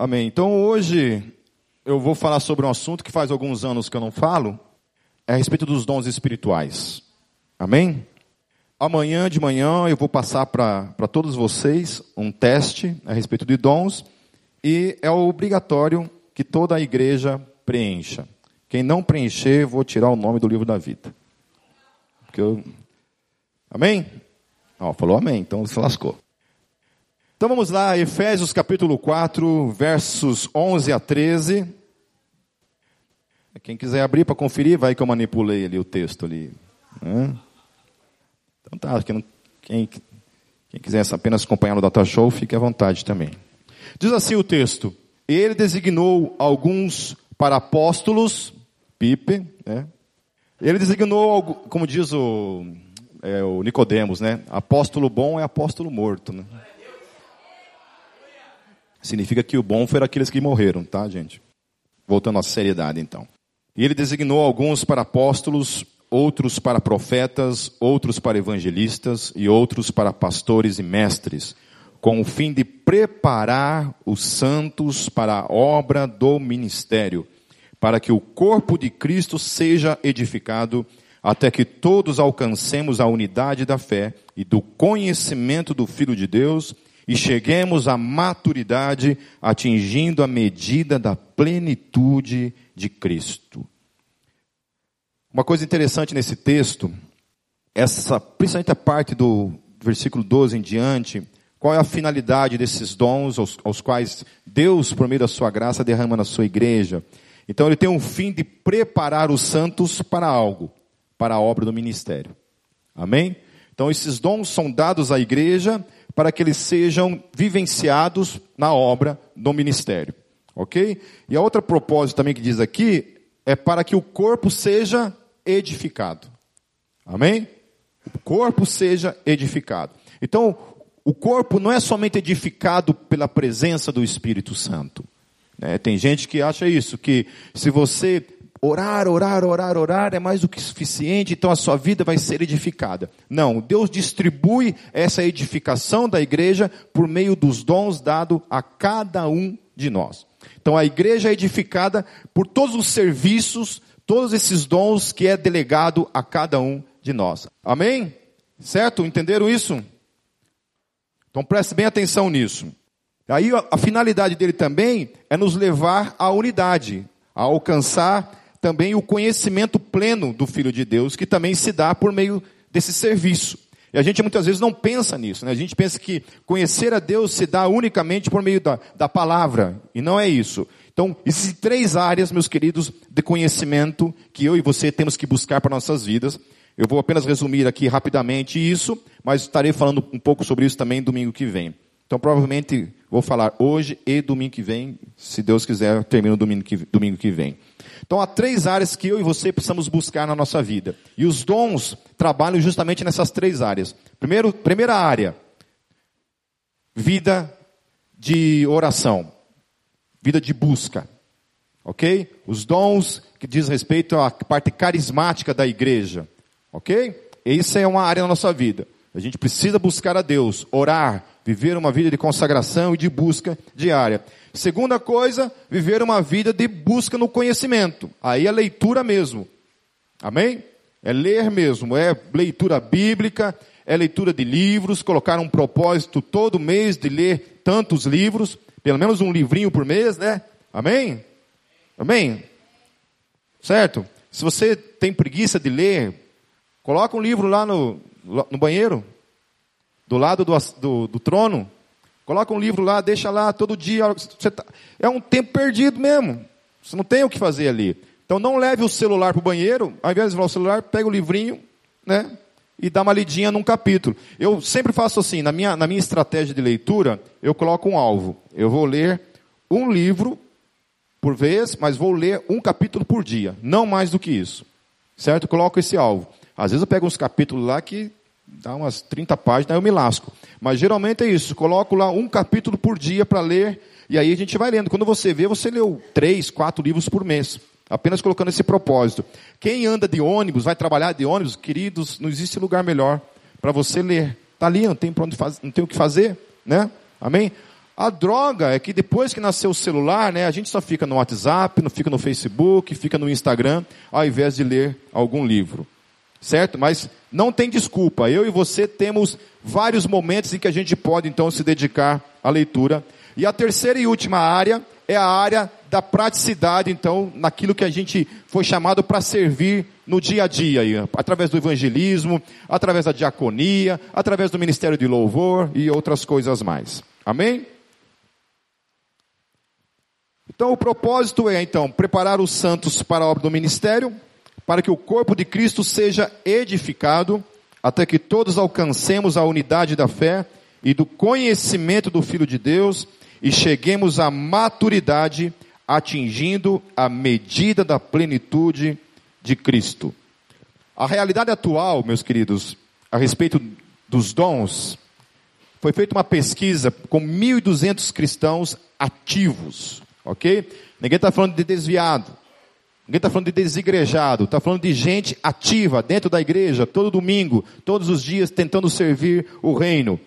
Amém. Então hoje eu vou falar sobre um assunto que faz alguns anos que eu não falo, é a respeito dos dons espirituais. Amém? Amanhã de manhã eu vou passar para todos vocês um teste a respeito de dons e é obrigatório que toda a igreja preencha. Quem não preencher, vou tirar o nome do livro da vida. Porque eu... Amém? Ó, falou amém, então se lascou. Então vamos lá, Efésios capítulo 4, versos 11 a 13. Quem quiser abrir para conferir, vai que eu manipulei ali o texto ali. Né? Então tá, quem, quem, quem quiser apenas acompanhar no Data Show, fique à vontade também. Diz assim o texto: Ele designou alguns para apóstolos, Pipe, né? Ele designou, como diz o, é, o Nicodemos, né? Apóstolo bom é apóstolo morto, né? Significa que o bom foram aqueles que morreram, tá, gente? Voltando à seriedade, então. E ele designou alguns para apóstolos, outros para profetas, outros para evangelistas e outros para pastores e mestres, com o fim de preparar os santos para a obra do ministério, para que o corpo de Cristo seja edificado até que todos alcancemos a unidade da fé e do conhecimento do Filho de Deus e cheguemos à maturidade, atingindo a medida da plenitude de Cristo. Uma coisa interessante nesse texto, essa, principalmente a parte do versículo 12 em diante, qual é a finalidade desses dons aos, aos quais Deus, por meio da sua graça, derrama na sua igreja? Então ele tem um fim de preparar os santos para algo, para a obra do ministério. Amém? Então esses dons são dados à igreja para que eles sejam vivenciados na obra do ministério. Ok? E a outra propósito também que diz aqui é para que o corpo seja edificado. Amém? O corpo seja edificado. Então, o corpo não é somente edificado pela presença do Espírito Santo. Né? Tem gente que acha isso, que se você orar, orar, orar, orar é mais do que suficiente, então a sua vida vai ser edificada. Não, Deus distribui essa edificação da igreja por meio dos dons dados a cada um de nós. Então a igreja é edificada por todos os serviços, todos esses dons que é delegado a cada um de nós. Amém? Certo? Entenderam isso? Então preste bem atenção nisso. Aí a finalidade dele também é nos levar à unidade, a alcançar também o conhecimento pleno do Filho de Deus, que também se dá por meio desse serviço. E a gente muitas vezes não pensa nisso, né? A gente pensa que conhecer a Deus se dá unicamente por meio da, da palavra, e não é isso. Então, existem três áreas, meus queridos, de conhecimento que eu e você temos que buscar para nossas vidas. Eu vou apenas resumir aqui rapidamente isso, mas estarei falando um pouco sobre isso também domingo que vem. Então, provavelmente vou falar hoje e domingo que vem, se Deus quiser, termino domingo que, domingo que vem. Então há três áreas que eu e você precisamos buscar na nossa vida. E os dons trabalham justamente nessas três áreas. Primeiro, primeira área, vida de oração, vida de busca. Ok? Os dons que diz respeito à parte carismática da igreja. Ok? Isso é uma área na nossa vida. A gente precisa buscar a Deus, orar, viver uma vida de consagração e de busca diária. Segunda coisa, viver uma vida de busca no conhecimento. Aí é leitura mesmo. Amém? É ler mesmo, é leitura bíblica, é leitura de livros, colocar um propósito todo mês de ler tantos livros, pelo menos um livrinho por mês, né? Amém? Amém? Certo? Se você tem preguiça de ler, coloca um livro lá no, no banheiro, do lado do, do, do trono, Coloca um livro lá, deixa lá todo dia. Tá, é um tempo perdido mesmo. Você não tem o que fazer ali. Então não leve o celular para o banheiro, ao invés de levar o celular, pega o livrinho, né? E dá uma lidinha num capítulo. Eu sempre faço assim, na minha, na minha estratégia de leitura, eu coloco um alvo. Eu vou ler um livro por vez, mas vou ler um capítulo por dia. Não mais do que isso. Certo? Coloco esse alvo. Às vezes eu pego uns capítulos lá que dá umas 30 páginas, aí eu me lasco. Mas geralmente é isso, coloco lá um capítulo por dia para ler, e aí a gente vai lendo. Quando você vê, você leu três, quatro livros por mês. Apenas colocando esse propósito. Quem anda de ônibus, vai trabalhar de ônibus, queridos, não existe lugar melhor para você ler. Está ali, não tem, onde faz, não tem o que fazer, né? Amém? A droga é que depois que nasceu o celular, né, a gente só fica no WhatsApp, não fica no Facebook, fica no Instagram, ao invés de ler algum livro. Certo? Mas não tem desculpa. Eu e você temos vários momentos em que a gente pode então se dedicar à leitura. E a terceira e última área é a área da praticidade, então, naquilo que a gente foi chamado para servir no dia a dia, através do evangelismo, através da diaconia, através do ministério de louvor e outras coisas mais. Amém? Então, o propósito é, então, preparar os santos para a obra do ministério, para que o corpo de Cristo seja edificado, até que todos alcancemos a unidade da fé e do conhecimento do Filho de Deus e cheguemos à maturidade, atingindo a medida da plenitude de Cristo. A realidade atual, meus queridos, a respeito dos dons, foi feita uma pesquisa com 1.200 cristãos ativos ok? Ninguém está falando de desviado. Ninguém está falando de desigrejado. Está falando de gente ativa dentro da igreja, todo domingo, todos os dias, tentando servir o reino.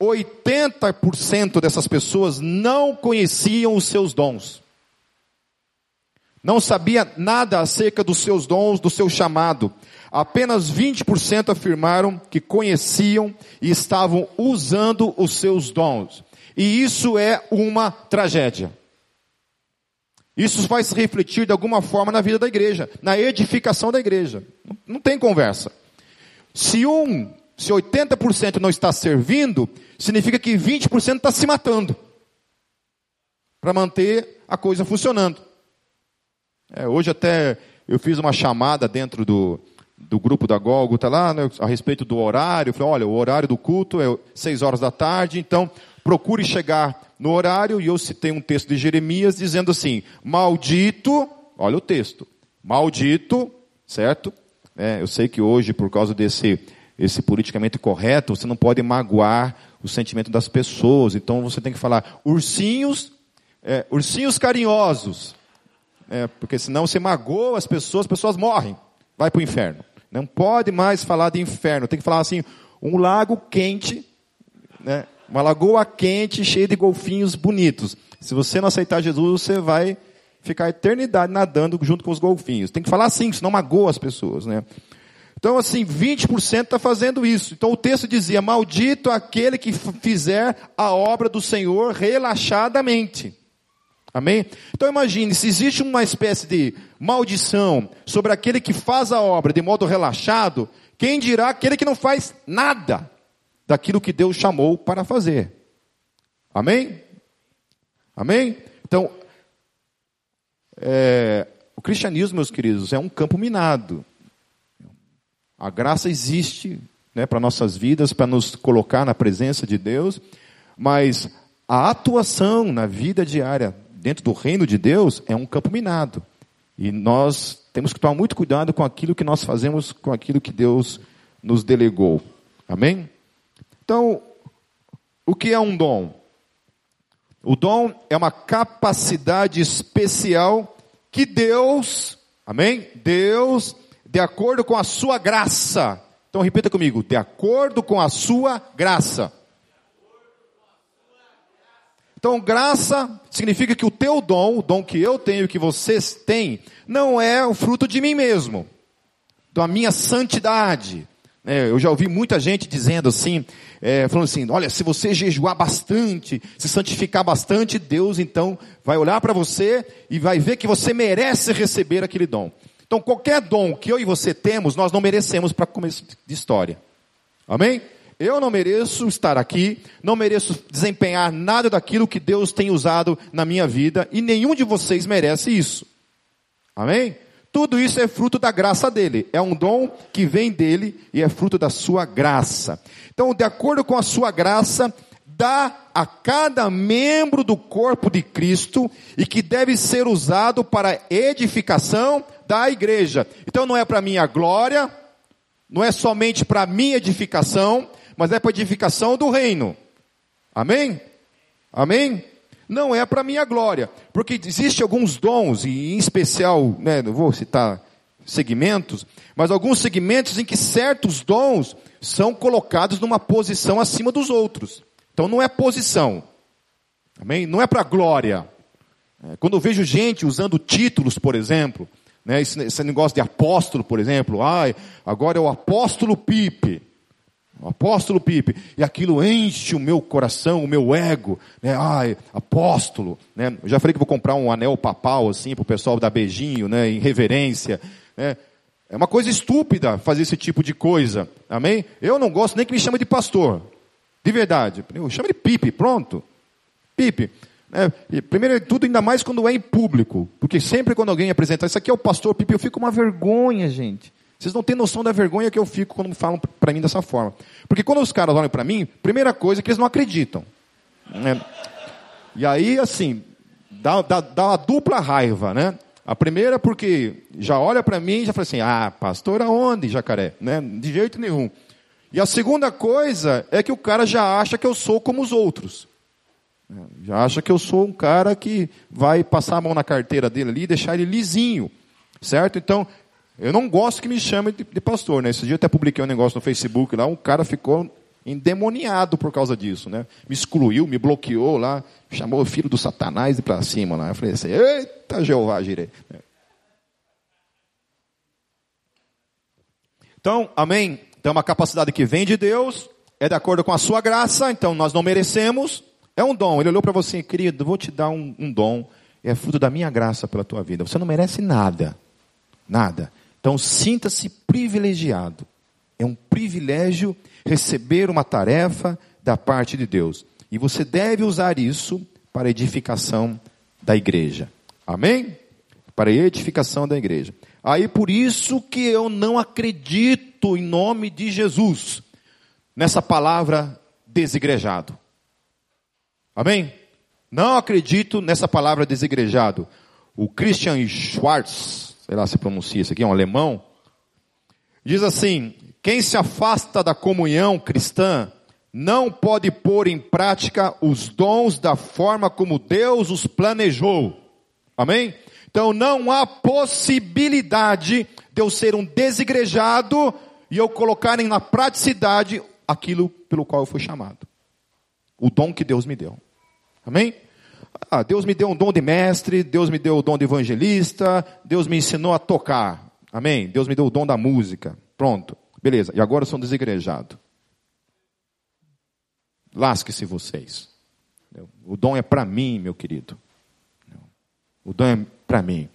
80% dessas pessoas não conheciam os seus dons. Não sabia nada acerca dos seus dons, do seu chamado. Apenas 20% afirmaram que conheciam e estavam usando os seus dons. E isso é uma tragédia. Isso vai se refletir de alguma forma na vida da igreja, na edificação da igreja. Não tem conversa. Se um, se 80% não está servindo, significa que 20% está se matando para manter a coisa funcionando. É, hoje até eu fiz uma chamada dentro do, do grupo da Gólgota lá, né, a respeito do horário. Falei, olha, o horário do culto é 6 horas da tarde, então procure chegar no horário, e eu citei um texto de Jeremias dizendo assim: Maldito, olha o texto, maldito, certo? É, eu sei que hoje, por causa desse esse politicamente correto, você não pode magoar o sentimento das pessoas, então você tem que falar ursinhos, é, ursinhos carinhosos, é, porque senão você magoa as pessoas, as pessoas morrem, vai para o inferno. Não pode mais falar de inferno, tem que falar assim, um lago quente, né? Uma lagoa quente, cheia de golfinhos bonitos. Se você não aceitar Jesus, você vai ficar a eternidade nadando junto com os golfinhos. Tem que falar assim, senão magoa as pessoas, né? Então, assim, 20% está fazendo isso. Então, o texto dizia: Maldito aquele que fizer a obra do Senhor relaxadamente. Amém? Então, imagine: se existe uma espécie de maldição sobre aquele que faz a obra de modo relaxado, quem dirá aquele que não faz nada? Daquilo que Deus chamou para fazer. Amém? Amém? Então, é, o cristianismo, meus queridos, é um campo minado. A graça existe né, para nossas vidas, para nos colocar na presença de Deus, mas a atuação na vida diária dentro do reino de Deus é um campo minado. E nós temos que tomar muito cuidado com aquilo que nós fazemos, com aquilo que Deus nos delegou. Amém? Então, o que é um dom? O dom é uma capacidade especial que Deus, amém? Deus, de acordo com a sua graça. Então repita comigo, de acordo com a sua graça. Então, graça significa que o teu dom, o dom que eu tenho, que vocês têm, não é o fruto de mim mesmo, da minha santidade, é, eu já ouvi muita gente dizendo assim, é, falando assim, olha, se você jejuar bastante, se santificar bastante, Deus então vai olhar para você e vai ver que você merece receber aquele dom. Então qualquer dom que eu e você temos, nós não merecemos para começo de história. Amém? Eu não mereço estar aqui, não mereço desempenhar nada daquilo que Deus tem usado na minha vida e nenhum de vocês merece isso. Amém? Tudo isso é fruto da graça dele. É um dom que vem dele e é fruto da sua graça. Então, de acordo com a sua graça, dá a cada membro do corpo de Cristo e que deve ser usado para edificação da igreja. Então, não é para minha glória, não é somente para minha edificação, mas é para edificação do reino. Amém? Amém? Não é para minha glória, porque existe alguns dons, e em especial, né, não vou citar segmentos, mas alguns segmentos em que certos dons são colocados numa posição acima dos outros. Então não é posição. Amém? Não é para glória. É, quando eu vejo gente usando títulos, por exemplo, né, esse, negócio de apóstolo, por exemplo, ai, agora é o apóstolo Pipe. O apóstolo Pipe, e aquilo enche o meu coração, o meu ego, né? Ai, apóstolo, né? Eu já falei que vou comprar um anel papal assim para o pessoal dar beijinho, né? Em reverência, né? É uma coisa estúpida fazer esse tipo de coisa, amém? Eu não gosto nem que me chame de pastor, de verdade. Eu chamo de Pipe, pronto, Pipe. É, primeiro de tudo, ainda mais quando é em público, porque sempre quando alguém apresenta, isso aqui é o pastor Pipe, eu fico uma vergonha, gente. Vocês não têm noção da vergonha que eu fico quando falam para mim dessa forma. Porque quando os caras olham para mim, primeira coisa é que eles não acreditam. Né? E aí, assim, dá, dá, dá uma dupla raiva, né? A primeira porque já olha para mim e já fala assim, ah, pastor aonde, jacaré? Né? De jeito nenhum. E a segunda coisa é que o cara já acha que eu sou como os outros. Já acha que eu sou um cara que vai passar a mão na carteira dele ali e deixar ele lisinho. Certo? Então, eu não gosto que me chamem de, de, pastor, né? Esse dia eu até publiquei um negócio no Facebook lá, um cara ficou endemoniado por causa disso, né? Me excluiu, me bloqueou lá, chamou o filho do satanás de para cima lá. Eu falei assim, eita Jeová, girei. Então, amém? Então, uma capacidade que vem de Deus, é de acordo com a sua graça, então nós não merecemos, é um dom. Ele olhou para você, querido, vou te dar um, um dom, é fruto da minha graça pela tua vida. Você não merece nada, nada. Então sinta-se privilegiado. É um privilégio receber uma tarefa da parte de Deus. E você deve usar isso para edificação da igreja. Amém? Para edificação da igreja. Aí por isso que eu não acredito em nome de Jesus nessa palavra desigrejado. Amém? Não acredito nessa palavra desigrejado. O Christian Schwartz, sei lá se pronuncia isso aqui, é um alemão, diz assim: quem se afasta da comunhão cristã não pode pôr em prática os dons da forma como Deus os planejou. Amém? Então não há possibilidade de eu ser um desigrejado e eu colocar na praticidade aquilo pelo qual eu fui chamado. O dom que Deus me deu. Amém? Ah, Deus me deu um dom de mestre, Deus me deu o dom de evangelista, Deus me ensinou a tocar. Amém? Deus me deu o dom da música. Pronto. Beleza. E agora eu sou um desigrejado. Lasque-se vocês. O dom é para mim, meu querido. O dom é para mim.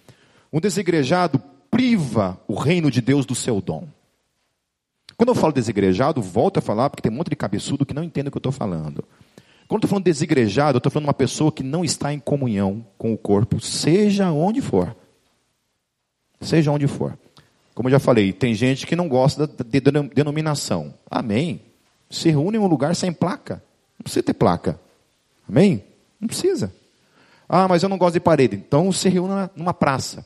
Um desigrejado priva o reino de Deus do seu dom. Quando eu falo desigrejado, volto a falar, porque tem um monte de cabeçudo que não entende o que eu estou falando. Quando estou falando desigrejado, estou falando uma pessoa que não está em comunhão com o corpo, seja onde for. Seja onde for. Como eu já falei, tem gente que não gosta de denominação. Amém. Se reúne em um lugar sem placa. Não precisa ter placa. Amém? Não precisa. Ah, mas eu não gosto de parede. Então se reúna numa praça.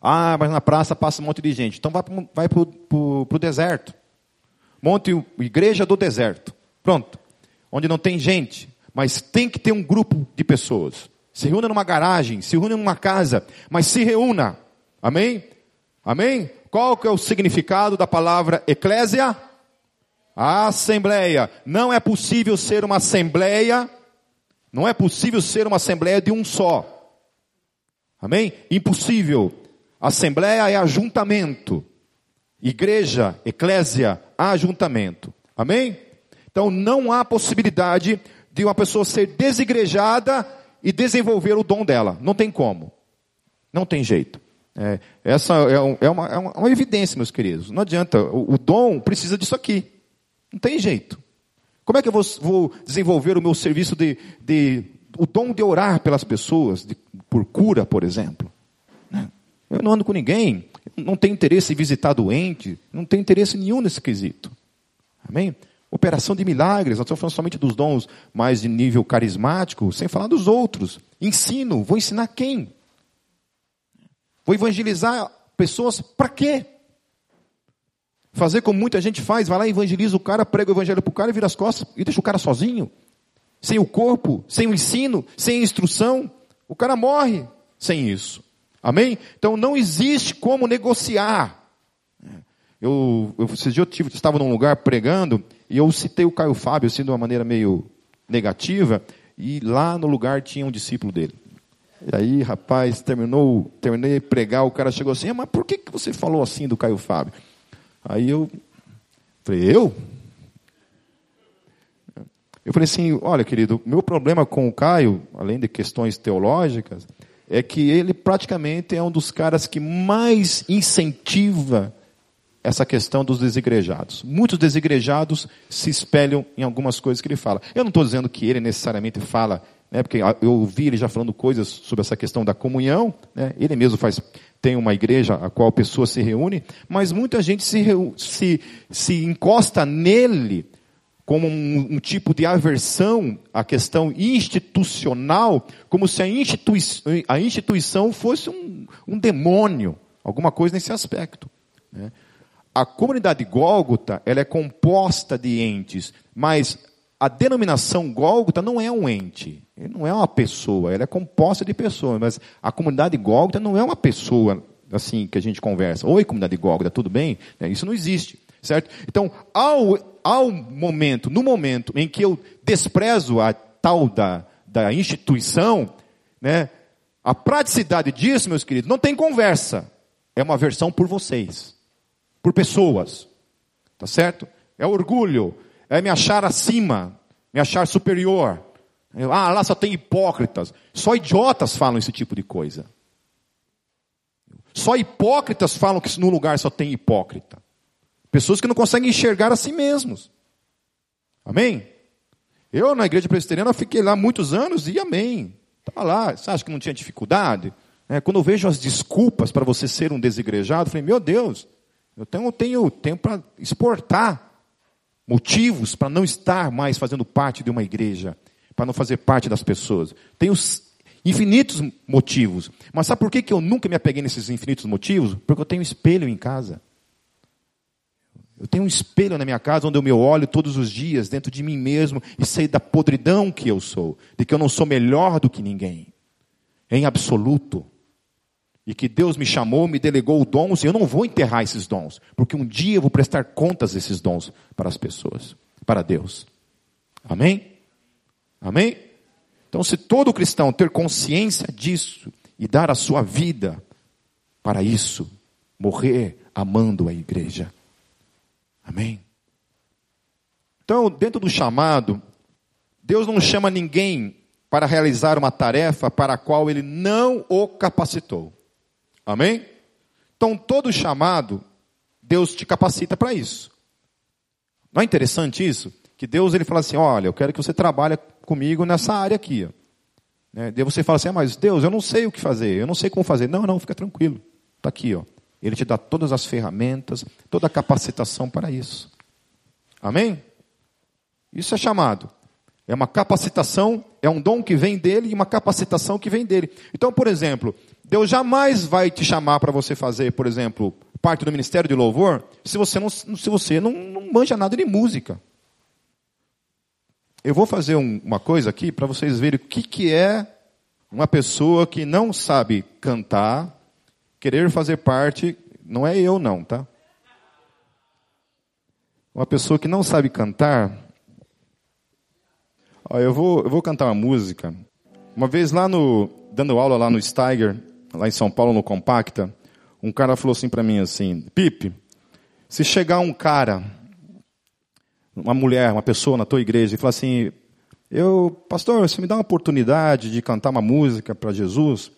Ah, mas na praça passa um monte de gente. Então vai para o deserto. Monte igreja do deserto. Pronto onde não tem gente, mas tem que ter um grupo de pessoas. Se reúna numa garagem, se reúna numa casa, mas se reúna. Amém? Amém? Qual que é o significado da palavra eclésia? A assembleia. Não é possível ser uma assembleia, não é possível ser uma assembleia de um só. Amém? Impossível. Assembleia é ajuntamento. Igreja, eclésia, ajuntamento. Amém? Então não há possibilidade de uma pessoa ser desigrejada e desenvolver o dom dela. Não tem como. Não tem jeito. É, essa é, um, é, uma, é, uma, evidência, meus queridos. Não adianta. O, o, dom precisa disso aqui. Não tem jeito. Como é que eu vou, vou desenvolver o meu serviço de, de, o dom de orar pelas pessoas, de, por cura, por exemplo? Né? Eu não ando com ninguém, não tenho interesse em visitar doente, não tenho interesse nenhum nesse quesito. Amém? Operação de milagres, nós estamos falando somente dos dons mais de nível carismático, sem falar dos outros. Ensino, vou ensinar quem? Vou evangelizar pessoas para quê? Fazer como muita gente faz, vai lá, evangeliza o cara, prega o evangelho para o cara e vira as costas e deixa o cara sozinho. Sem o corpo, sem o ensino, sem a instrução. O cara morre sem isso. Amém? Então não existe como negociar. Eu, eu, eu tive, estava num lugar pregando e eu citei o Caio Fábio assim de uma maneira meio negativa e lá no lugar tinha um discípulo dele. E aí, rapaz, terminou, terminei de pregar, o cara chegou assim, ah, mas por que, que você falou assim do Caio Fábio? Aí eu falei, eu? Eu falei assim, olha, querido, meu problema com o Caio, além de questões teológicas, é que ele praticamente é um dos caras que mais incentiva essa questão dos desigrejados. Muitos desigrejados se espelham em algumas coisas que ele fala. Eu não estou dizendo que ele necessariamente fala, né, porque eu ouvi ele já falando coisas sobre essa questão da comunhão, né, ele mesmo faz, tem uma igreja a qual a pessoa se reúne, mas muita gente se, se, se encosta nele como um, um, tipo de aversão à questão institucional, como se a, institui a instituição fosse um, um, demônio, alguma coisa nesse aspecto. Né? A comunidade Gólgota ela é composta de entes, mas a denominação Gólgota não é um ente, não é uma pessoa, ela é composta de pessoas, mas a comunidade Gólgota não é uma pessoa assim que a gente conversa. Oi, comunidade Gólgota, tudo bem? É, isso não existe, certo? Então, ao ao momento, no momento em que eu desprezo a tal da, da instituição, né, a praticidade disso, meus queridos, não tem conversa. É uma versão por vocês, por pessoas. Tá certo? É orgulho, é me achar acima, me achar superior. Ah, lá só tem hipócritas. Só idiotas falam esse tipo de coisa. Só hipócritas falam que no lugar só tem hipócrita. Pessoas que não conseguem enxergar a si mesmos. Amém? Eu, na igreja presbiteriana, fiquei lá muitos anos e amém. Estava lá. Você acha que não tinha dificuldade? É, quando eu vejo as desculpas para você ser um desigrejado, eu falei, meu Deus, eu tenho, tenho tempo para exportar motivos para não estar mais fazendo parte de uma igreja, para não fazer parte das pessoas. Tenho infinitos motivos. Mas sabe por que, que eu nunca me apeguei nesses infinitos motivos? Porque eu tenho espelho em casa. Eu tenho um espelho na minha casa onde eu me olho todos os dias dentro de mim mesmo e sei da podridão que eu sou, de que eu não sou melhor do que ninguém, em absoluto. E que Deus me chamou, me delegou dons e eu não vou enterrar esses dons, porque um dia eu vou prestar contas desses dons para as pessoas, para Deus. Amém? Amém? Então, se todo cristão ter consciência disso e dar a sua vida para isso, morrer amando a igreja. Amém? Então, dentro do chamado, Deus não chama ninguém para realizar uma tarefa para a qual ele não o capacitou. Amém? Então, todo chamado, Deus te capacita para isso. Não é interessante isso? Que Deus ele fala assim: olha, eu quero que você trabalhe comigo nessa área aqui. Né? Daí você fala assim: ah, mas Deus, eu não sei o que fazer, eu não sei como fazer. Não, não, fica tranquilo. Está aqui, ó. Ele te dá todas as ferramentas, toda a capacitação para isso. Amém? Isso é chamado. É uma capacitação, é um dom que vem dele e uma capacitação que vem dele. Então, por exemplo, Deus jamais vai te chamar para você fazer, por exemplo, parte do ministério de louvor, se você não, se você não, não manja nada de música. Eu vou fazer um, uma coisa aqui para vocês verem o que, que é uma pessoa que não sabe cantar, querer fazer parte, não é eu não, tá? Uma pessoa que não sabe cantar, ó, eu vou, eu vou cantar uma música. Uma vez lá no, dando aula lá no Steiger, lá em São Paulo, no Compacta, um cara falou assim para mim assim, Pipe, se chegar um cara, uma mulher, uma pessoa na tua igreja e falar assim, eu, pastor, você me dá uma oportunidade de cantar uma música para Jesus?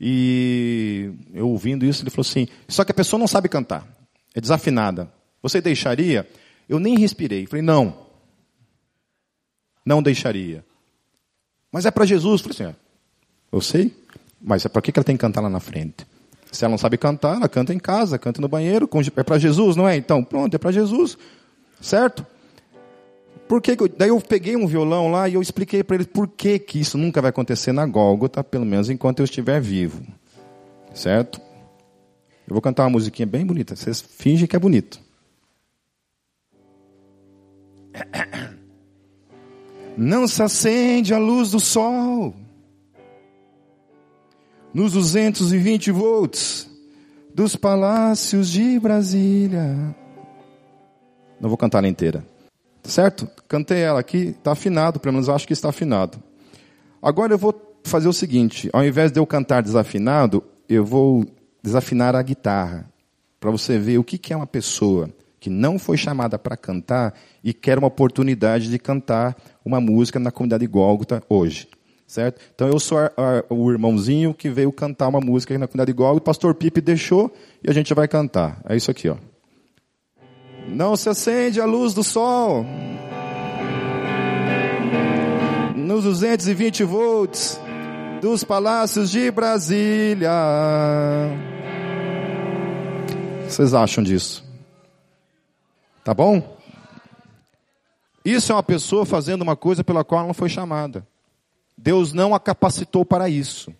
E eu ouvindo isso, ele falou assim: só que a pessoa não sabe cantar, é desafinada. Você deixaria? Eu nem respirei. Falei: não, não deixaria. Mas é para Jesus. Falei assim: é, eu sei, mas é para que ela tem que cantar lá na frente? Se ela não sabe cantar, ela canta em casa, canta no banheiro. É para Jesus, não é? Então, pronto, é para Jesus, certo? Por que, daí eu peguei um violão lá e eu expliquei para ele por que, que isso nunca vai acontecer na Gólgota, pelo menos enquanto eu estiver vivo. Certo? Eu vou cantar uma musiquinha bem bonita. Vocês fingem que é bonito. Não se acende a luz do sol nos 220 volts dos palácios de Brasília. Não vou cantar ela inteira. Certo? Cantei ela aqui, está afinado, pelo menos acho que está afinado. Agora eu vou fazer o seguinte: ao invés de eu cantar desafinado, eu vou desafinar a guitarra, para você ver o que é uma pessoa que não foi chamada para cantar e quer uma oportunidade de cantar uma música na comunidade Gólgota hoje. Certo? Então eu sou a, a, o irmãozinho que veio cantar uma música na comunidade Gólgota, o pastor Pipe deixou e a gente vai cantar. É isso aqui, ó. Não se acende a luz do sol. Nos 220 volts dos palácios de Brasília. O que vocês acham disso? Tá bom? Isso é uma pessoa fazendo uma coisa pela qual ela não foi chamada. Deus não a capacitou para isso.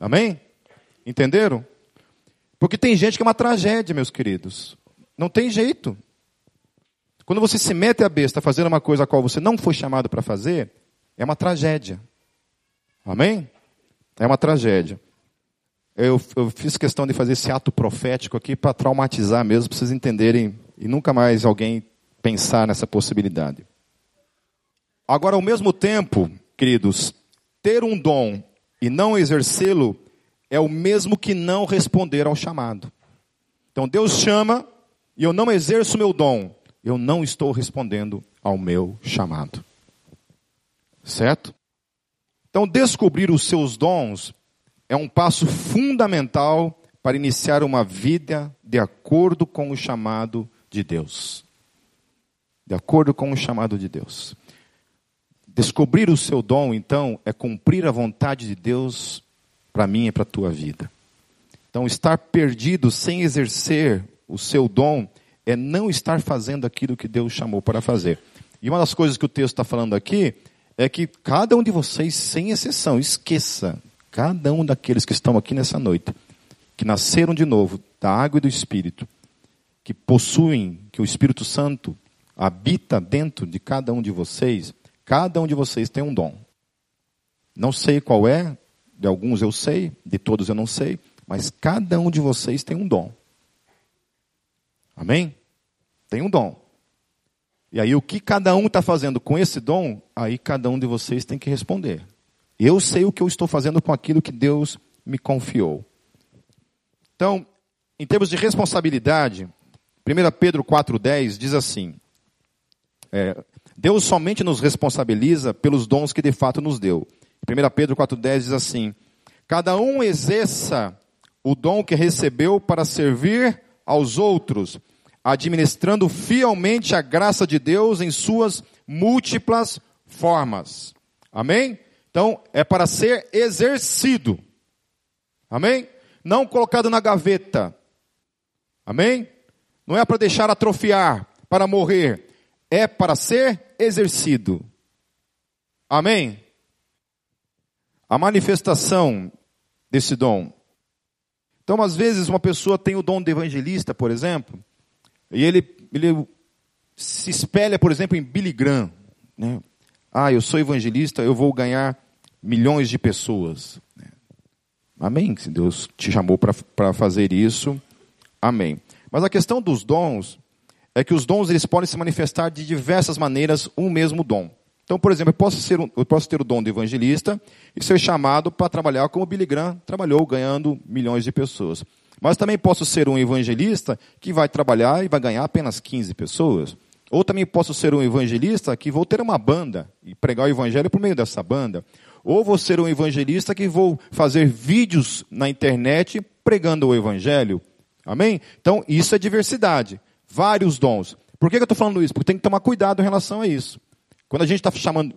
Amém? Entenderam? Porque tem gente que é uma tragédia, meus queridos. Não tem jeito. Quando você se mete a besta fazendo uma coisa a qual você não foi chamado para fazer, é uma tragédia. Amém? É uma tragédia. Eu, eu, fiz questão de fazer esse ato profético aqui para traumatizar mesmo, para vocês entenderem e nunca mais alguém pensar nessa possibilidade. Agora, ao mesmo tempo, queridos, ter um dom e não exercê-lo é o mesmo que não responder ao chamado. Então Deus chama, e eu não exerço meu dom, eu não estou respondendo ao meu chamado. Certo? Então, descobrir os seus dons é um passo fundamental para iniciar uma vida de acordo com o chamado de Deus. De acordo com o chamado de Deus. Descobrir o seu dom, então, é cumprir a vontade de Deus para mim e para a tua vida. Então, estar perdido sem exercer o seu dom é não estar fazendo aquilo que Deus chamou para fazer. E uma das coisas que o texto está falando aqui é que cada um de vocês, sem exceção, esqueça, cada um daqueles que estão aqui nessa noite, que nasceram de novo da água e do Espírito, que possuem, que o Espírito Santo habita dentro de cada um de vocês, cada um de vocês tem um dom. Não sei qual é, de alguns eu sei, de todos eu não sei, mas cada um de vocês tem um dom. Amém? Tem um dom. E aí, o que cada um está fazendo com esse dom, aí cada um de vocês tem que responder. Eu sei o que eu estou fazendo com aquilo que Deus me confiou. Então, em termos de responsabilidade, 1 Pedro 4,10 diz assim: é, Deus somente nos responsabiliza pelos dons que de fato nos deu. 1 Pedro 4,10 diz assim: Cada um exerça o dom que recebeu para servir aos outros, administrando fielmente a graça de Deus em suas múltiplas formas. Amém? Então, é para ser exercido. Amém? Não colocado na gaveta. Amém? Não é para deixar atrofiar, para morrer. É para ser exercido. Amém? A manifestação desse dom. Então, às vezes, uma pessoa tem o dom de evangelista, por exemplo, e ele, ele se espelha, por exemplo, em Billy Graham. Né? Ah, eu sou evangelista, eu vou ganhar milhões de pessoas. Amém. Se Deus te chamou para fazer isso, amém. Mas a questão dos dons é que os dons eles podem se manifestar de diversas maneiras, um mesmo dom. Então, por exemplo, eu posso, ser um, eu posso ter o dom de evangelista e ser chamado para trabalhar como Billy Graham trabalhou, ganhando milhões de pessoas. Mas também posso ser um evangelista que vai trabalhar e vai ganhar apenas 15 pessoas. Ou também posso ser um evangelista que vou ter uma banda e pregar o evangelho por meio dessa banda. Ou vou ser um evangelista que vou fazer vídeos na internet pregando o evangelho. Amém? Então, isso é diversidade. Vários dons. Por que eu estou falando isso? Porque tem que tomar cuidado em relação a isso. Quando a gente está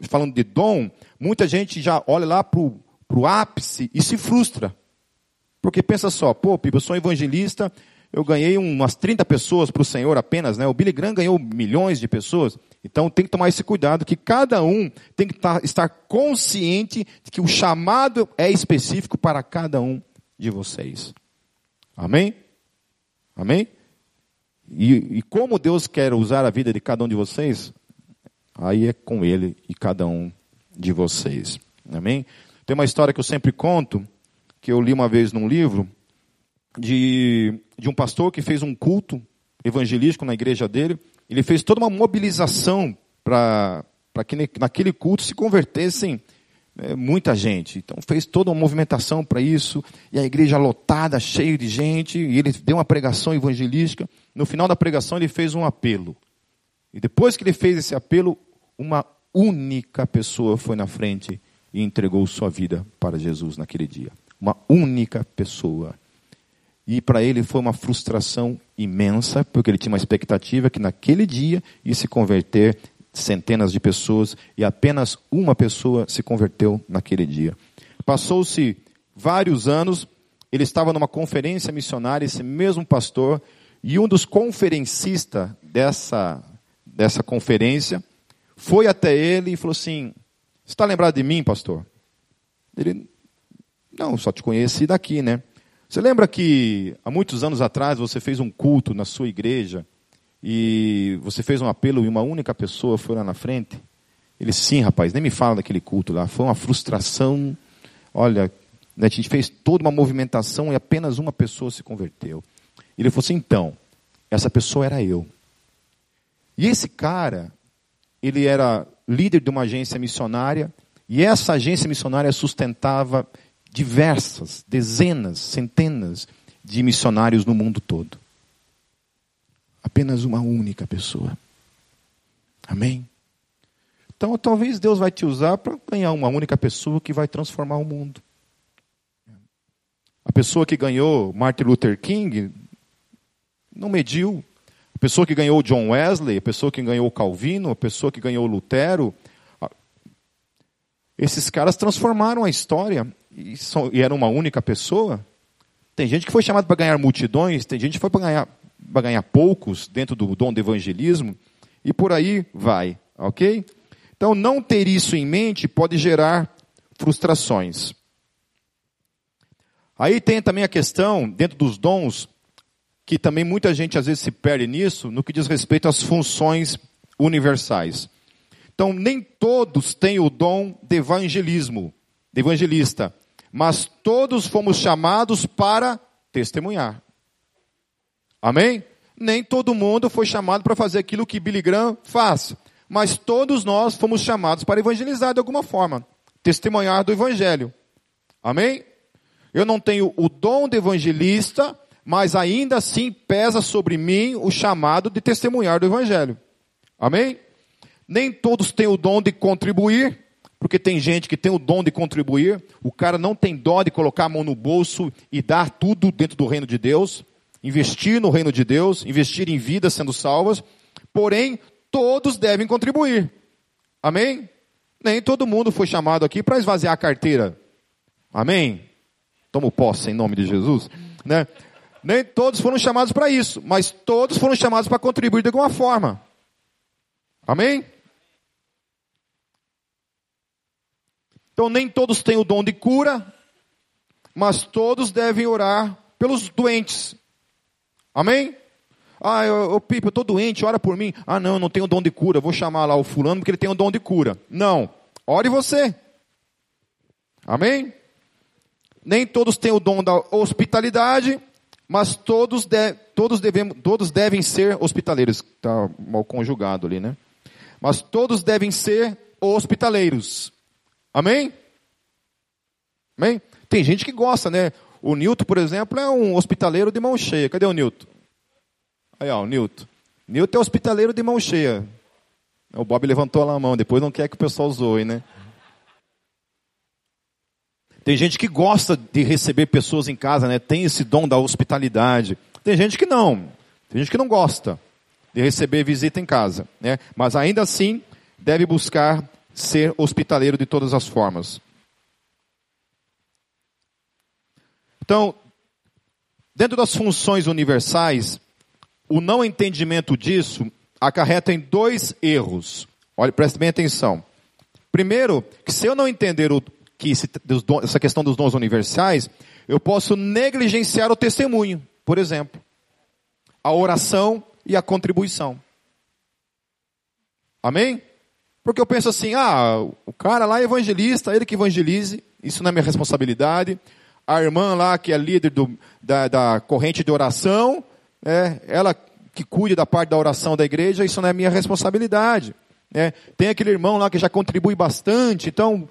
falando de dom, muita gente já olha lá para o ápice e se frustra. Porque pensa só, pô, Pipa, eu sou evangelista, eu ganhei umas 30 pessoas para o Senhor apenas, né? O Billy Graham ganhou milhões de pessoas. Então tem que tomar esse cuidado que cada um tem que tá, estar consciente de que o chamado é específico para cada um de vocês. Amém? Amém? E, e como Deus quer usar a vida de cada um de vocês, aí é com Ele e cada um de vocês. Amém? Tem uma história que eu sempre conto que eu li uma vez num livro de, de um pastor que fez um culto evangelístico na igreja dele. ele fez toda uma mobilização para que naquele culto se convertessem é, muita gente. Então fez toda uma movimentação para isso, e a igreja lotada, cheia de gente, e ele deu uma pregação evangelística. No final da pregação ele fez um apelo. E depois que ele fez esse apelo, uma única pessoa foi na frente e entregou sua vida para Jesus naquele dia. Uma única pessoa. E para ele foi uma frustração imensa, porque ele tinha uma expectativa que naquele dia ia se converter centenas de pessoas e apenas uma pessoa se converteu naquele dia. Passou-se vários anos, ele estava numa conferência missionária, esse mesmo pastor, e um dos conferencistas dessa, dessa conferência foi até ele e falou assim: está lembrado de mim, pastor? Ele, não, só te conheci daqui, né? Você lembra que há muitos anos atrás você fez um culto na sua igreja e você fez um apelo e uma única pessoa foi lá na frente? Ele, sim, rapaz, nem me fala daquele culto lá. Foi uma frustração. Olha, né, a gente fez toda uma movimentação e apenas uma pessoa se converteu. Ele falou assim: então, essa pessoa era eu. E esse cara, ele era líder de uma agência missionária, e essa agência missionária sustentava diversas, dezenas, centenas de missionários no mundo todo apenas uma única pessoa. Amém? Então, talvez Deus vai te usar para ganhar uma única pessoa que vai transformar o mundo. A pessoa que ganhou Martin Luther King não mediu. A pessoa que ganhou John Wesley, a pessoa que ganhou Calvino, a pessoa que ganhou Lutero. Esses caras transformaram a história e, são, e era uma única pessoa. Tem gente que foi chamada para ganhar multidões, tem gente que foi para ganhar vai ganhar poucos dentro do dom do evangelismo, e por aí vai, ok? Então, não ter isso em mente pode gerar frustrações. Aí tem também a questão, dentro dos dons, que também muita gente às vezes se perde nisso, no que diz respeito às funções universais. Então, nem todos têm o dom de evangelismo, de evangelista, mas todos fomos chamados para testemunhar. Amém? Nem todo mundo foi chamado para fazer aquilo que Billy Graham faz. Mas todos nós fomos chamados para evangelizar de alguma forma. Testemunhar do evangelho. Amém? Eu não tenho o dom de evangelista, mas ainda assim pesa sobre mim o chamado de testemunhar do evangelho. Amém? Nem todos têm o dom de contribuir, porque tem gente que tem o dom de contribuir, o cara não tem dó de colocar a mão no bolso e dar tudo dentro do reino de Deus investir no reino de Deus, investir em vidas sendo salvas, porém, todos devem contribuir. Amém? Nem todo mundo foi chamado aqui para esvaziar a carteira. Amém? Tomo posse em nome de Jesus. Né? Nem todos foram chamados para isso, mas todos foram chamados para contribuir de alguma forma. Amém? Então, nem todos têm o dom de cura, mas todos devem orar pelos doentes. Amém? Ah, eu, eu, Pipo, eu estou doente, ora por mim. Ah, não, eu não tenho dom de cura, vou chamar lá o fulano porque ele tem o dom de cura. Não, ore você. Amém? Nem todos têm o dom da hospitalidade, mas todos, de, todos, devemos, todos devem ser hospitaleiros. Está mal conjugado ali, né? Mas todos devem ser hospitaleiros. Amém? Amém? Tem gente que gosta, né? O Newton, por exemplo, é um hospitaleiro de mão cheia. Cadê o Newton? Aí, ó, o Newton. Newton é hospitaleiro de mão cheia. O Bob levantou a mão, depois não quer que o pessoal zoe, né? Tem gente que gosta de receber pessoas em casa, né? Tem esse dom da hospitalidade. Tem gente que não. Tem gente que não gosta de receber visita em casa, né? Mas ainda assim deve buscar ser hospitaleiro de todas as formas. Então, dentro das funções universais, o não entendimento disso acarreta em dois erros. Olha, preste bem atenção. Primeiro, que se eu não entender o, que esse, essa questão dos dons universais, eu posso negligenciar o testemunho, por exemplo, a oração e a contribuição. Amém? Porque eu penso assim, ah, o cara lá é evangelista, ele que evangelize, isso não é minha responsabilidade a irmã lá, que é líder do, da, da, corrente de oração, é, ela que cuide da parte da oração da igreja, isso não é minha responsabilidade. Né? Tem aquele irmão lá que já contribui bastante, então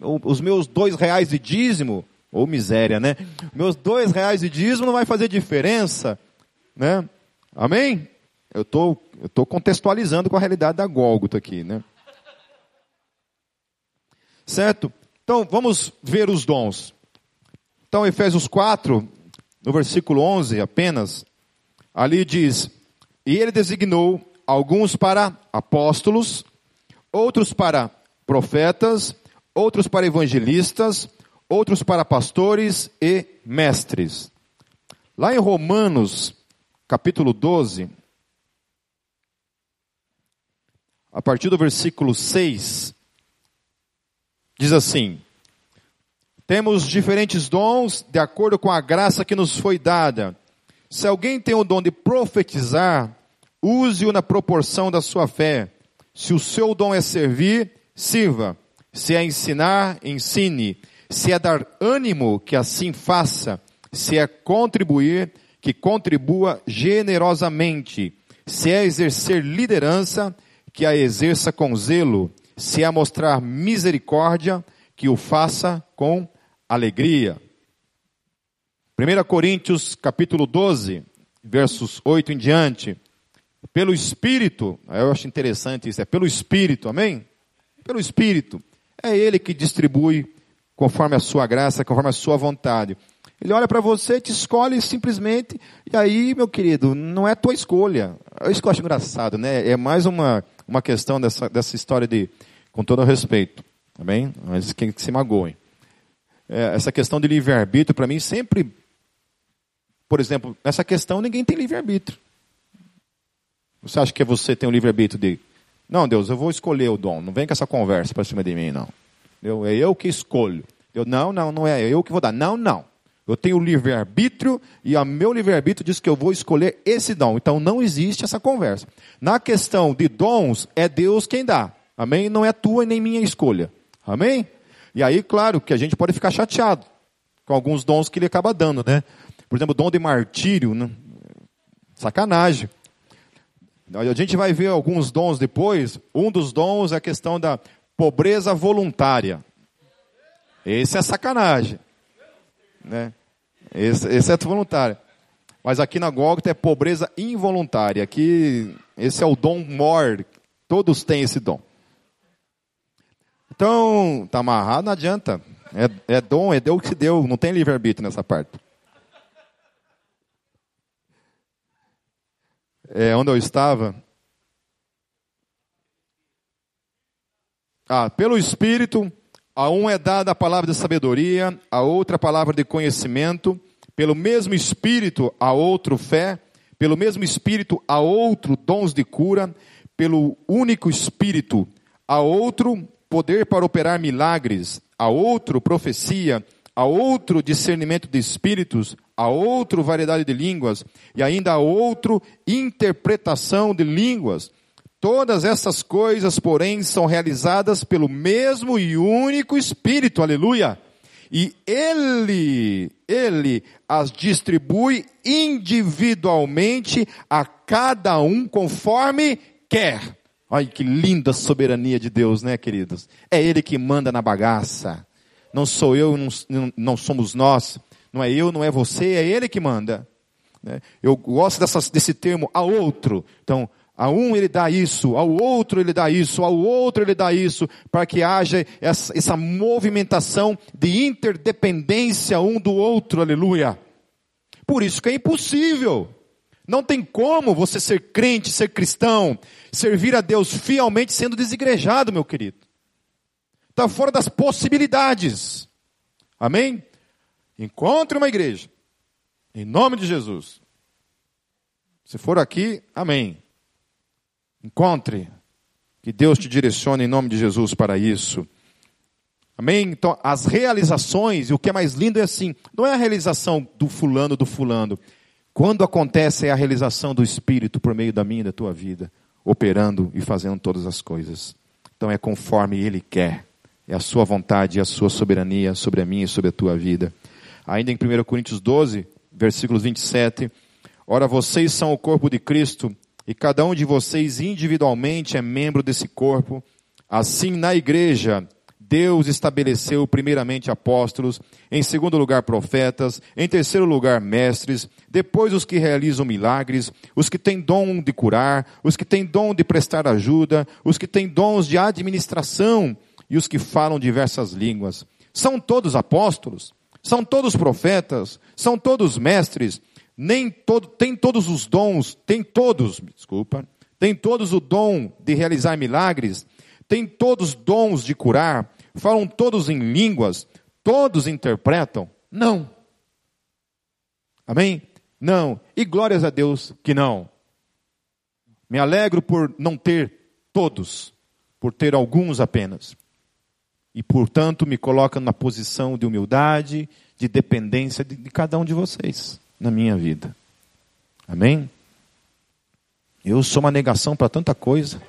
os meus dois reais de dízimo, ou miséria, né? Meus dois reais de dízimo não vai fazer diferença, né? Amém? Eu tô, eu tô contextualizando com a realidade da Gólgota aqui, né? Certo? Então, vamos ver os dons. Então, Efésios 4, no versículo 11 apenas, ali diz: E ele designou alguns para apóstolos, outros para profetas, outros para evangelistas, outros para pastores e mestres. Lá em Romanos, capítulo 12, a partir do versículo 6, diz assim: Temos diferentes dons de acordo com a graça que nos foi dada. Se alguém tem o dom de profetizar, use-o na proporção da sua fé. Se o seu dom é servir, sirva. Se é ensinar, ensine. Se é dar ânimo, que assim faça. Se é contribuir, que contribua generosamente. Se é exercer liderança, que a exerça com zelo. Se é mostrar misericórdia, que o faça com alegria. 1 Coríntios capítulo 12, versos 8 em diante. Pelo Espírito, eu acho interessante isso, é pelo Espírito, amém? Pelo Espírito. É Ele que distribui conforme a sua graça, conforme a sua vontade. Ele olha para você, te escolhe simplesmente, e aí, meu querido, não é tua escolha. É isso que eu acho engraçado, né? É mais uma, uma questão dessa, dessa história de, com todo respeito, bem? Mas quem se magoem. É, essa questão de livre-arbítrio, para mim, sempre, por exemplo, nessa questão ninguém tem livre-arbítrio. Você acha que você tem o livre-arbítrio de não, Deus, eu vou escolher o dom. Não vem com essa conversa para cima de mim, não. Eu, é eu que escolho. Eu, não, não, não é eu que vou dar. Não, não. Eu tenho livre-arbítrio e o meu livre-arbítrio diz que eu vou escolher esse dom. Então não existe essa conversa. Na questão de dons, é Deus quem dá. Amém? Não é tua nem minha escolha. Amém? E aí, claro, que a gente pode ficar chateado com alguns dons que ele acaba dando, né? Por exemplo, dom de martírio, né? sacanagem. A gente vai ver alguns dons depois. Um dos dons é a questão da pobreza voluntária. Esse é sacanagem. Né? Esse, esse é voluntário. Mas aqui na Gólgota é pobreza involuntária. Aqui, esse é o dom mor. Todos têm esse dom. Então, tá amarrado, não adianta. É, é dom, é Deus que deu. Não tem livre-arbítrio nessa parte. é, onde eu estava. Ah, pelo Espírito, a um é dada a palavra de sabedoria, a outra a palavra de conhecimento, pelo mesmo Espírito a outro fé, pelo mesmo Espírito a outro dons de cura, pelo único Espírito a outro poder para operar milagres, a outro profecia, a outro discernimento de espíritos, a outro variedade de línguas e ainda a outro interpretação de línguas. Todas essas coisas, porém, são realizadas pelo mesmo e único Espírito, aleluia. E Ele, Ele as distribui individualmente a cada um conforme quer. Olha que linda soberania de Deus, né, queridos? É Ele que manda na bagaça. Não sou eu, não, não somos nós. Não é eu, não é você, é Ele que manda. Né? Eu gosto desse termo, a outro. Então, a um ele dá isso, ao outro ele dá isso, ao outro ele dá isso, para que haja essa, essa movimentação de interdependência um do outro, aleluia. Por isso que é impossível. Não tem como você ser crente, ser cristão, servir a Deus fielmente sendo desigrejado, meu querido. Está fora das possibilidades. Amém? Encontre uma igreja. Em nome de Jesus. Se for aqui, amém. Encontre. Que Deus te direcione em nome de Jesus para isso. Amém? Então, as realizações, e o que é mais lindo é assim: não é a realização do fulano, do fulano. Quando acontece é a realização do Espírito por meio da minha e da tua vida, operando e fazendo todas as coisas. Então é conforme Ele quer. É a sua vontade e a sua soberania sobre a minha e sobre a tua vida. Ainda em 1 Coríntios 12, versículos 27, Ora, vocês são o corpo de Cristo e cada um de vocês individualmente é membro desse corpo. Assim, na igreja, Deus estabeleceu primeiramente apóstolos, em segundo lugar profetas, em terceiro lugar mestres, depois os que realizam milagres, os que têm dom de curar, os que têm dom de prestar ajuda, os que têm dons de administração e os que falam diversas línguas. São todos apóstolos? São todos profetas? São todos mestres? Nem todo, tem todos os dons, tem todos, desculpa, tem todos o dom de realizar milagres, tem todos dons de curar, Falam todos em línguas? Todos interpretam? Não. Amém? Não. E glórias a Deus que não. Me alegro por não ter todos, por ter alguns apenas. E, portanto, me coloca na posição de humildade, de dependência de, de cada um de vocês na minha vida. Amém? Eu sou uma negação para tanta coisa.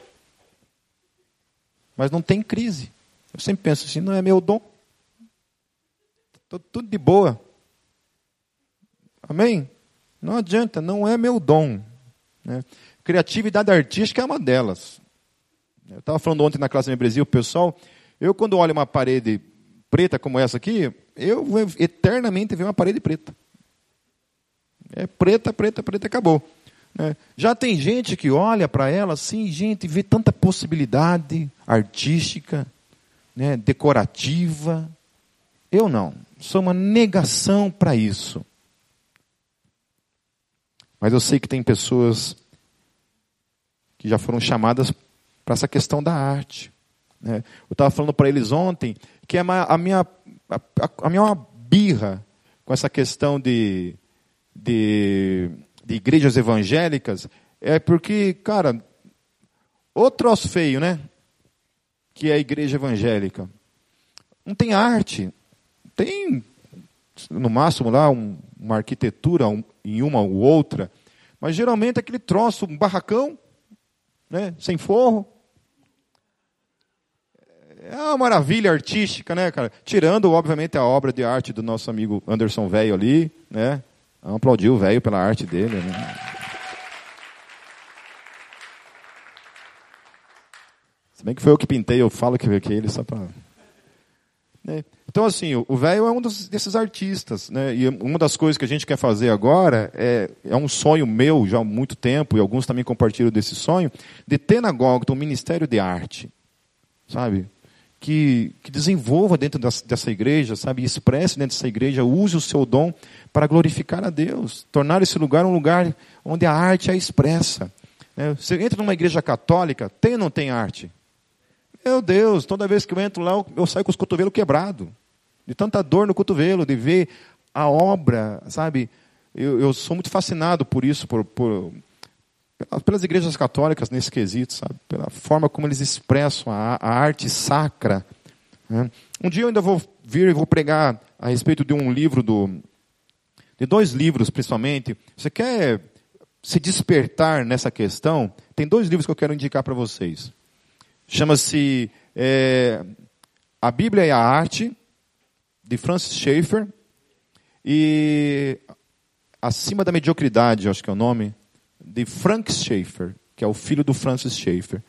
Mas não tem crise. Eu sempre penso assim, não é meu dom. Estou tudo de boa. Amém? Não adianta, não é meu dom. Né? Criatividade artística é uma delas. Eu estava falando ontem na classe de o pessoal, eu quando olho uma parede preta como essa aqui, eu eternamente vejo uma parede preta. É preta, preta, preta, acabou. Né? Já tem gente que olha para ela assim, gente, vê tanta possibilidade artística né, decorativa. Eu não. Sou uma negação para isso. Mas eu sei que tem pessoas que já foram chamadas para essa questão da arte. Né? Eu estava falando para eles ontem que a minha, a minha, a, a minha birra com essa questão de, de, de igrejas evangélicas é porque, cara, o troço feio, né? Que é a igreja evangélica. Não tem arte. Tem, no máximo, lá um, uma arquitetura um, em uma ou outra. Mas geralmente é aquele troço, um barracão, né, sem forro. É uma maravilha artística, né, cara? Tirando, obviamente, a obra de arte do nosso amigo Anderson Velho ali, né? Vamos aplaudir o velho pela arte dele, né? Se bem que foi eu que pintei, eu falo que veio aquele só para. Né? Então, assim, o velho é um dos, desses artistas. Né? E uma das coisas que a gente quer fazer agora é, é um sonho meu já há muito tempo, e alguns também compartilham desse sonho, de ter na Gogta um ministério de arte. Sabe? Que, que desenvolva dentro dessa, dessa igreja, sabe? expresse dentro dessa igreja, use o seu dom para glorificar a Deus. Tornar esse lugar um lugar onde a arte é expressa. Né? Você entra numa igreja católica, tem ou não tem arte? Meu Deus, toda vez que eu entro lá, eu saio com os cotovelos quebrados. De tanta dor no cotovelo, de ver a obra, sabe? Eu, eu sou muito fascinado por isso, por, por, pelas igrejas católicas nesse quesito, sabe? Pela forma como eles expressam a, a arte sacra. Né? Um dia eu ainda vou vir e vou pregar a respeito de um livro do, de dois livros principalmente. Você quer se despertar nessa questão? Tem dois livros que eu quero indicar para vocês. Chama-se é, A Bíblia e a Arte, de Francis Schaeffer. E Acima da Mediocridade, acho que é o nome, de Frank Schaeffer, que é o filho do Francis Schaeffer.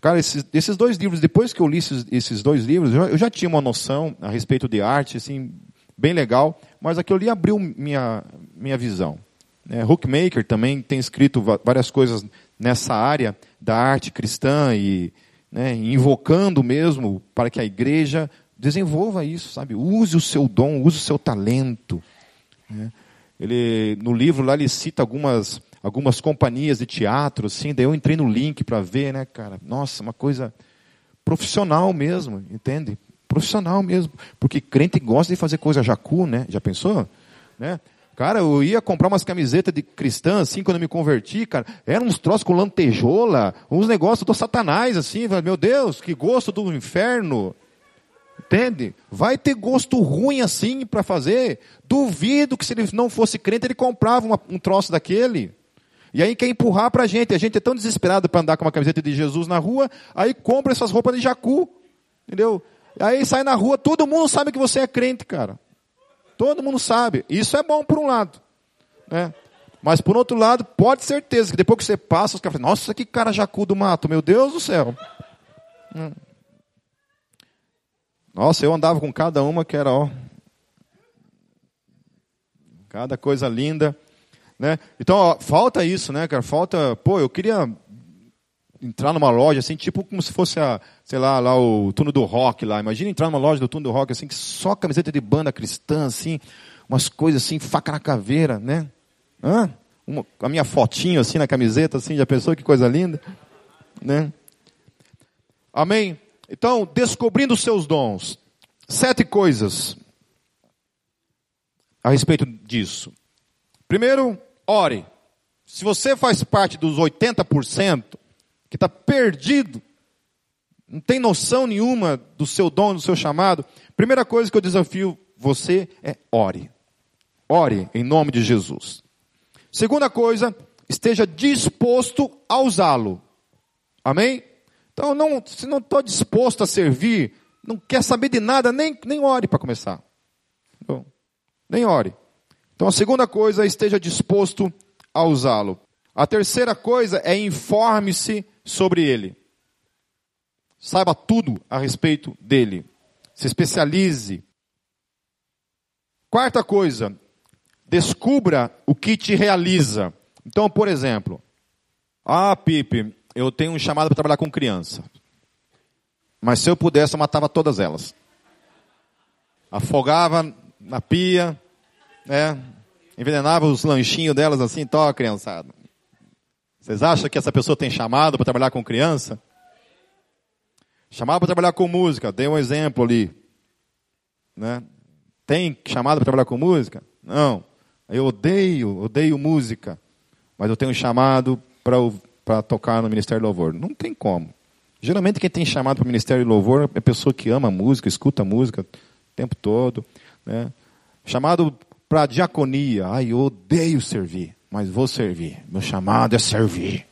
Cara, esses, esses dois livros, depois que eu li esses, esses dois livros, eu eu já, tinha uma noção a respeito de arte, assim, bem legal, mas aquilo ali abriu minha, minha visão. É, Hookmaker também tem escrito várias coisas nessa área da arte cristã e né, invocando mesmo para que a igreja desenvolva isso, sabe? Use o seu dom, use o seu talento. Né? Ele, no livro lá ele cita algumas, algumas companhias de teatro, assim, daí eu entrei no link para ver, né, cara? Nossa, uma coisa profissional mesmo, entende? Profissional mesmo. Porque crente gosta de fazer coisa jacu, né? Já pensou? Né? Cara, eu ia comprar umas camisetas de cristã, assim, quando eu me converti, cara. Eram uns troços com lantejola, uns negócios do satanás, assim. Meu Deus, que gosto do inferno. Entende? Vai ter gosto ruim assim para fazer. Duvido que se ele não fosse crente, ele comprava uma, um troço daquele. E aí quer empurrar para a gente. A gente é tão desesperado para andar com uma camiseta de Jesus na rua, aí compra essas roupas de jacu. Entendeu? Aí sai na rua, todo mundo sabe que você é crente, cara. Todo mundo sabe. Isso é bom por um lado. Né? Mas por outro lado, pode certeza que depois que você passa, os caras falam, nossa, que cara jacu do mato, meu Deus do céu. Hum. Nossa, eu andava com cada uma que era, ó. Cada coisa linda. Né? Então, ó, falta isso, né, cara? Falta, pô, eu queria entrar numa loja assim, tipo como se fosse a, sei lá, lá o turno do rock lá. Imagina entrar numa loja do turno do rock assim, que só camiseta de banda cristã assim, umas coisas assim, faca na caveira, né? Hã? Uma, a minha fotinho assim na camiseta assim, já pensou que coisa linda, né? Amém. Então, descobrindo os seus dons. Sete coisas a respeito disso. Primeiro, ore. Se você faz parte dos 80%, que está perdido, não tem noção nenhuma do seu dom, do seu chamado, primeira coisa que eu desafio você é ore. Ore em nome de Jesus. Segunda coisa, esteja disposto a usá-lo. Amém? Então, não, se não estou disposto a servir, não quer saber de nada, nem, nem ore para começar. Bom, nem ore. Então, a segunda coisa, esteja disposto a usá-lo. A terceira coisa é informe-se sobre ele. Saiba tudo a respeito dele. Se especialize. Quarta coisa, descubra o que te realiza. Então, por exemplo, ah, Pipe, eu tenho um chamado para trabalhar com criança. Mas se eu pudesse, eu matava todas elas. Afogava na pia, né? envenenava os lanchinhos delas assim, toca criançada. Vocês acham que essa pessoa tem chamado para trabalhar com criança? Chamado para trabalhar com música, dei um exemplo ali. Né? Tem chamado para trabalhar com música? Não. Eu odeio, odeio música. Mas eu tenho chamado para tocar no Ministério de Louvor. Não tem como. Geralmente quem tem chamado para o Ministério de Louvor é pessoa que ama música, escuta música o tempo todo. Né? Chamado para diaconia. Ai, eu odeio servir mas vou servir. Meu chamado é servir.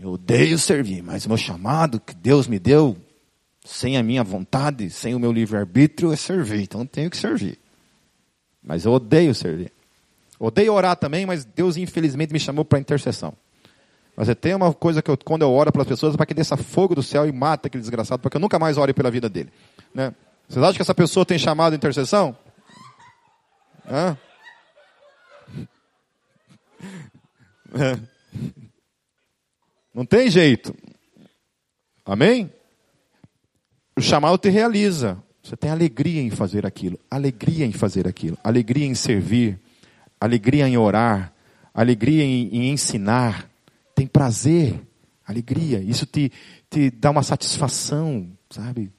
Eu odeio servir, mas meu chamado que Deus me deu, sem a minha vontade, sem o meu livre-arbítrio, é servir. Então eu tenho que servir. Mas eu odeio servir. Odeio orar também, mas Deus infelizmente me chamou para intercessão. Mas tem uma coisa que eu, quando eu oro para as pessoas, é para que desça fogo do céu e mate aquele desgraçado, para que eu nunca mais ore pela vida dele. Né? Vocês acham que essa pessoa tem chamado intercessão? Hã? É. Não tem jeito. Amém? O chamado te realiza. Você tem alegria em fazer aquilo, alegria em fazer aquilo, alegria em servir, alegria em orar, alegria em, em ensinar. Tem prazer, alegria. Isso te, te dá uma satisfação, sabe?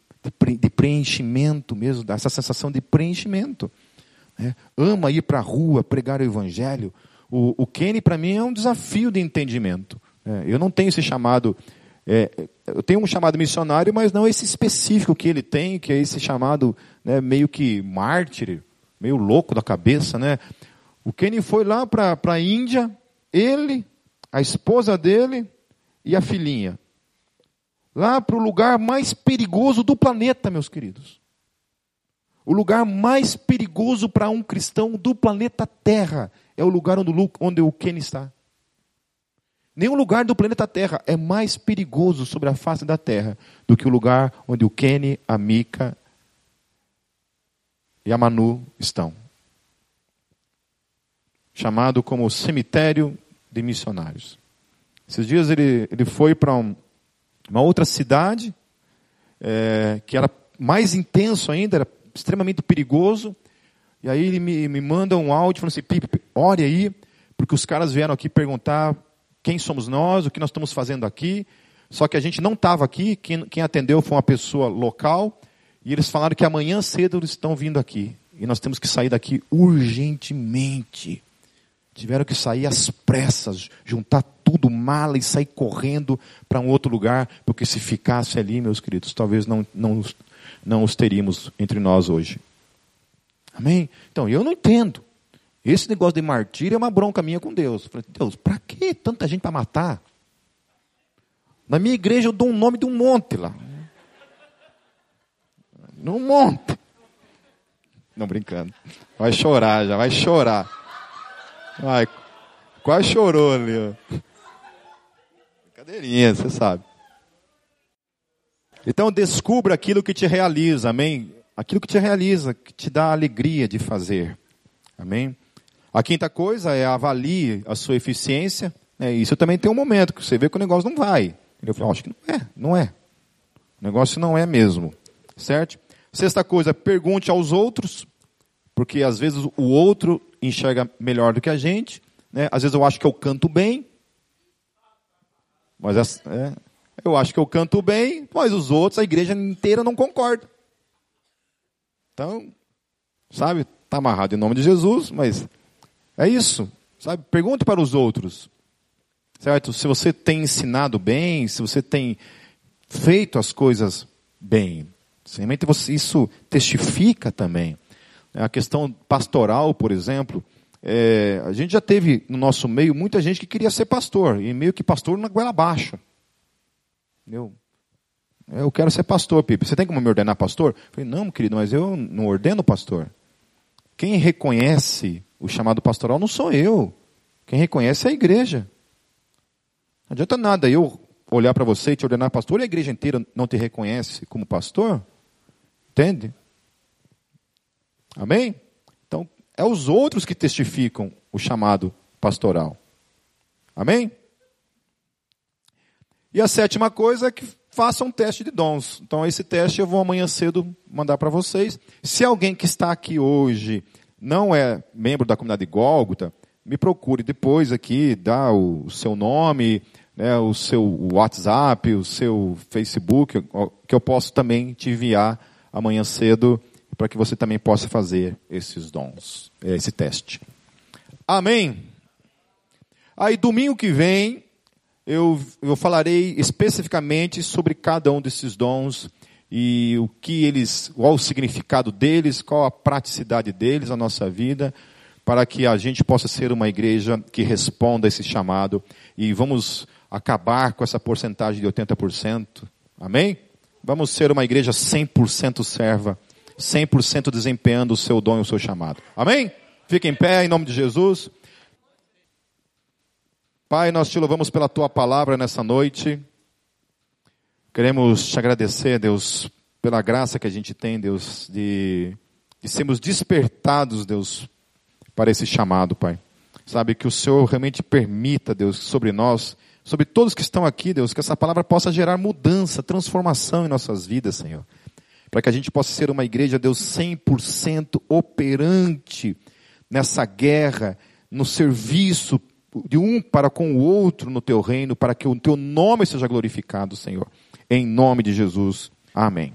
De, preenchimento mesmo, essa sensação de preenchimento. Né? Ama ir para a rua, pregar o evangelho. O, o Kenny, para mim, é um desafio de entendimento. É, eu não tenho esse chamado. É, eu tenho um chamado missionário, mas não esse específico que ele tem, que é esse chamado né, meio que mártir, meio louco da cabeça. Né? O Kenny foi lá para a Índia, ele, a esposa dele e a filhinha. Lá para o lugar mais perigoso do planeta, meus queridos. O lugar mais perigoso para um cristão do planeta Terra é o lugar onde, onde o Kenny está. Nenhum lugar do planeta Terra é mais perigoso sobre a face da Terra do que o lugar onde o Kenny, a Mika e a Manu estão. Chamado como cemitério de missionários. Esses dias ele, ele foi para um, uma outra cidade, é, que era mais intenso ainda, era extremamente perigoso. E aí ele me, me manda um áudio falando assim, Pipe, ore aí, porque os caras vieram aqui perguntar quem somos nós, o que nós estamos fazendo aqui. Só que a gente não estava aqui, quem, quem atendeu foi uma pessoa local, e eles falaram que amanhã cedo eles estão vindo aqui. E nós temos que sair daqui urgentemente. Tiveram que sair às pressas, juntar tudo, mala e sair correndo para um outro lugar, porque se ficasse ali, meus queridos, talvez não, não, não os teríamos entre nós hoje. Amém? Então, eu não entendo. Esse negócio de martírio é uma bronca minha com Deus. Eu falei, Deus, para que tanta gente para matar? Na minha igreja eu dou um nome de um monte lá. Num monte. Não brincando. Vai chorar já, vai chorar. Vai. Quase chorou ali. Brincadeirinha, você sabe. Então descubra aquilo que te realiza, amém? Aquilo que te realiza, que te dá alegria de fazer, amém? A quinta coisa é avalie a sua eficiência. É, isso também tem um momento que você vê que o negócio não vai. Eu falo, acho que não é, não é. O negócio não é mesmo, certo? Sexta coisa, pergunte aos outros, porque às vezes o outro enxerga melhor do que a gente. Né? Às vezes eu acho que eu canto bem, mas é, eu acho que eu canto bem, mas os outros, a igreja inteira não concorda. Então, sabe, está amarrado em nome de Jesus, mas é isso, sabe? Pergunte para os outros, certo? Se você tem ensinado bem, se você tem feito as coisas bem. Simplesmente isso testifica também. A questão pastoral, por exemplo, é, a gente já teve no nosso meio muita gente que queria ser pastor, e meio que pastor na goela baixa. Eu, eu quero ser pastor, Pipe. Você tem como me ordenar pastor? Eu falei, não, querido, mas eu não ordeno pastor. Quem reconhece o chamado pastoral não sou eu. Quem reconhece é a igreja. Não adianta nada eu olhar para você e te ordenar pastor e a igreja inteira não te reconhece como pastor. Entende? Amém? Então, é os outros que testificam o chamado pastoral. Amém? E a sétima coisa é que faça um teste de dons. Então, esse teste eu vou amanhã cedo mandar para vocês. Se alguém que está aqui hoje não é membro da comunidade Gólgota, me procure depois aqui, dá o seu nome, né, o seu WhatsApp, o seu Facebook, que eu posso também te enviar amanhã cedo para que você também possa fazer esses dons, esse teste. Amém? Aí domingo que vem eu, eu falarei especificamente sobre cada um desses dons e o que eles, qual o significado deles, qual a praticidade deles na nossa vida, para que a gente possa ser uma igreja que responda a esse chamado e vamos acabar com essa porcentagem de 80%. Amém? Vamos ser uma igreja 100% serva, 100% desempenhando o seu dom e o seu chamado. Amém? Fique em pé em nome de Jesus. Pai, nós te louvamos pela tua palavra nessa noite. Queremos te agradecer, Deus, pela graça que a gente tem, Deus, de, de sermos despertados, Deus, para esse chamado, Pai. Sabe, que o Senhor realmente permita, Deus, sobre nós, sobre todos que estão aqui, Deus, que essa palavra possa gerar mudança, transformação em nossas vidas, Senhor. Para que a gente possa ser uma igreja, Deus, 100% operante nessa guerra, no serviço de um para com o outro no teu reino, para que o teu nome seja glorificado, Senhor. Em nome de Jesus. Amém.